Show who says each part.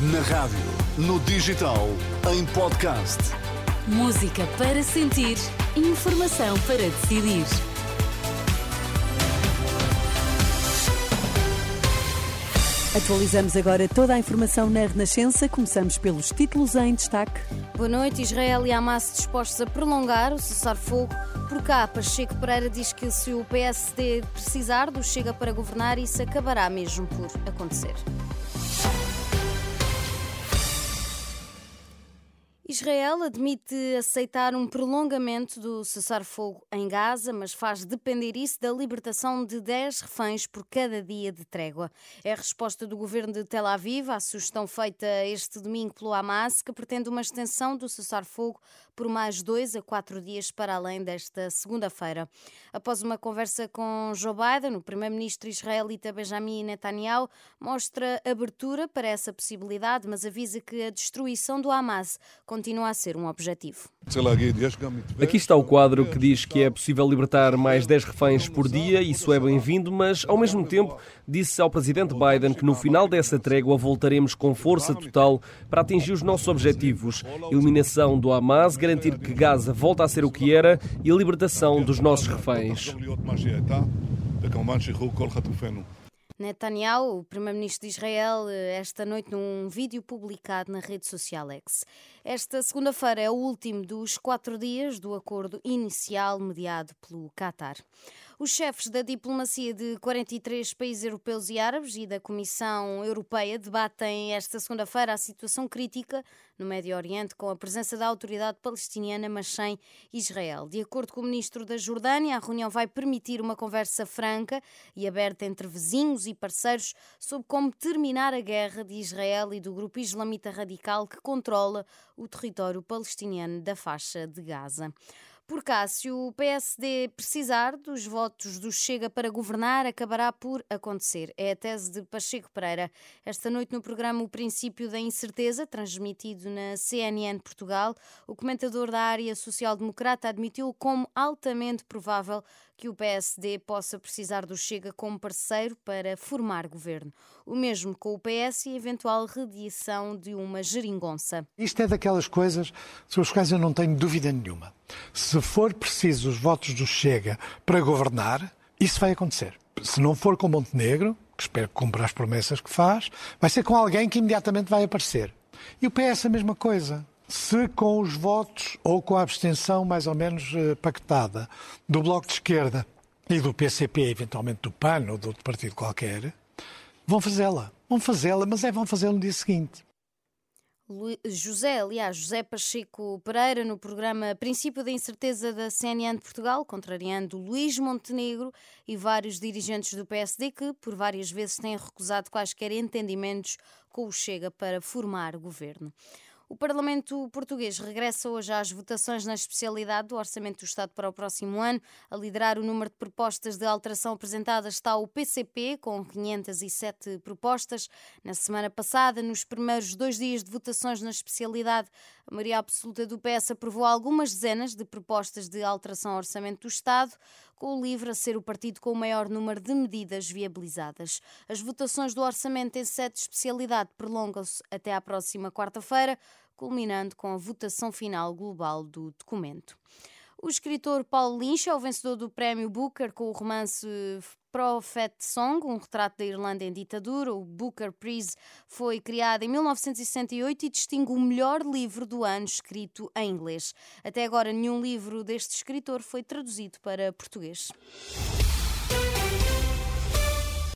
Speaker 1: Na rádio, no digital, em podcast.
Speaker 2: Música para sentir, informação para decidir.
Speaker 3: Atualizamos agora toda a informação na Renascença. Começamos pelos títulos em destaque.
Speaker 4: Boa noite. Israel e Hamas dispostos a prolongar o cessar-fogo. Por cá, Pacheco Pereira diz que se o PSD precisar do Chega para governar, isso acabará mesmo por acontecer. Israel admite aceitar um prolongamento do cessar-fogo em Gaza, mas faz depender isso da libertação de 10 reféns por cada dia de trégua. É a resposta do governo de Tel Aviv à sugestão feita este domingo pelo Hamas, que pretende uma extensão do cessar-fogo por mais dois a quatro dias para além desta segunda-feira. Após uma conversa com Joe Biden, o primeiro-ministro israelita Benjamin Netanyahu mostra abertura para essa possibilidade, mas avisa que a destruição do Hamas continua a ser um objetivo.
Speaker 5: Aqui está o quadro que diz que é possível libertar mais 10 reféns por dia, isso é bem-vindo, mas ao mesmo tempo disse ao presidente Biden que no final dessa trégua voltaremos com força total para atingir os nossos objetivos: eliminação do Hamas, garantir que Gaza volta a ser o que era e a libertação dos nossos reféns.
Speaker 4: Netanyahu, o primeiro-ministro de Israel, esta noite num vídeo publicado na rede social X. Esta segunda-feira é o último dos quatro dias do acordo inicial mediado pelo Qatar. Os chefes da diplomacia de 43 países europeus e árabes e da Comissão Europeia debatem esta segunda-feira a situação crítica no Médio Oriente com a presença da autoridade palestiniana, mas sem Israel. De acordo com o ministro da Jordânia, a reunião vai permitir uma conversa franca e aberta entre vizinhos e parceiros sobre como terminar a guerra de Israel e do grupo islamita radical que controla o território palestiniano da faixa de Gaza. Por cá, se o PSD precisar dos votos do Chega para governar, acabará por acontecer. É a tese de Pacheco Pereira. Esta noite, no programa O Princípio da Incerteza, transmitido na CNN Portugal, o comentador da área social-democrata admitiu como altamente provável que o PSD possa precisar do Chega como parceiro para formar governo. O mesmo com o PS e eventual rediação de uma geringonça.
Speaker 6: Isto é daquelas coisas sobre as quais eu não tenho dúvida nenhuma. Se for preciso os votos do Chega para governar, isso vai acontecer. Se não for com Montenegro, que espero que cumpra as promessas que faz, vai ser com alguém que imediatamente vai aparecer. E o PS a mesma coisa se com os votos ou com a abstenção mais ou menos eh, pactada do Bloco de Esquerda e do PCP, eventualmente do PAN ou de outro partido qualquer, vão fazê-la. Vão fazê-la, mas é vão fazê-la no dia seguinte.
Speaker 4: José, aliás, José Pacheco Pereira, no programa Princípio da Incerteza da CNN de Portugal, contrariando Luís Montenegro e vários dirigentes do PSD que, por várias vezes, têm recusado quaisquer entendimentos com o Chega para formar governo. O Parlamento português regressa hoje às votações na especialidade do Orçamento do Estado para o próximo ano. A liderar o número de propostas de alteração apresentadas está o PCP, com 507 propostas. Na semana passada, nos primeiros dois dias de votações na especialidade, a maioria absoluta do PS aprovou algumas dezenas de propostas de alteração ao Orçamento do Estado com o LIVRE a ser o partido com o maior número de medidas viabilizadas. As votações do orçamento em sede de especialidade prolongam-se até à próxima quarta-feira, culminando com a votação final global do documento. O escritor Paulo Lynch é o vencedor do prémio Booker com o romance Prophet Song, um retrato da Irlanda em ditadura. O Booker Prize foi criado em 1968 e distingue o melhor livro do ano escrito em inglês. Até agora, nenhum livro deste escritor foi traduzido para português.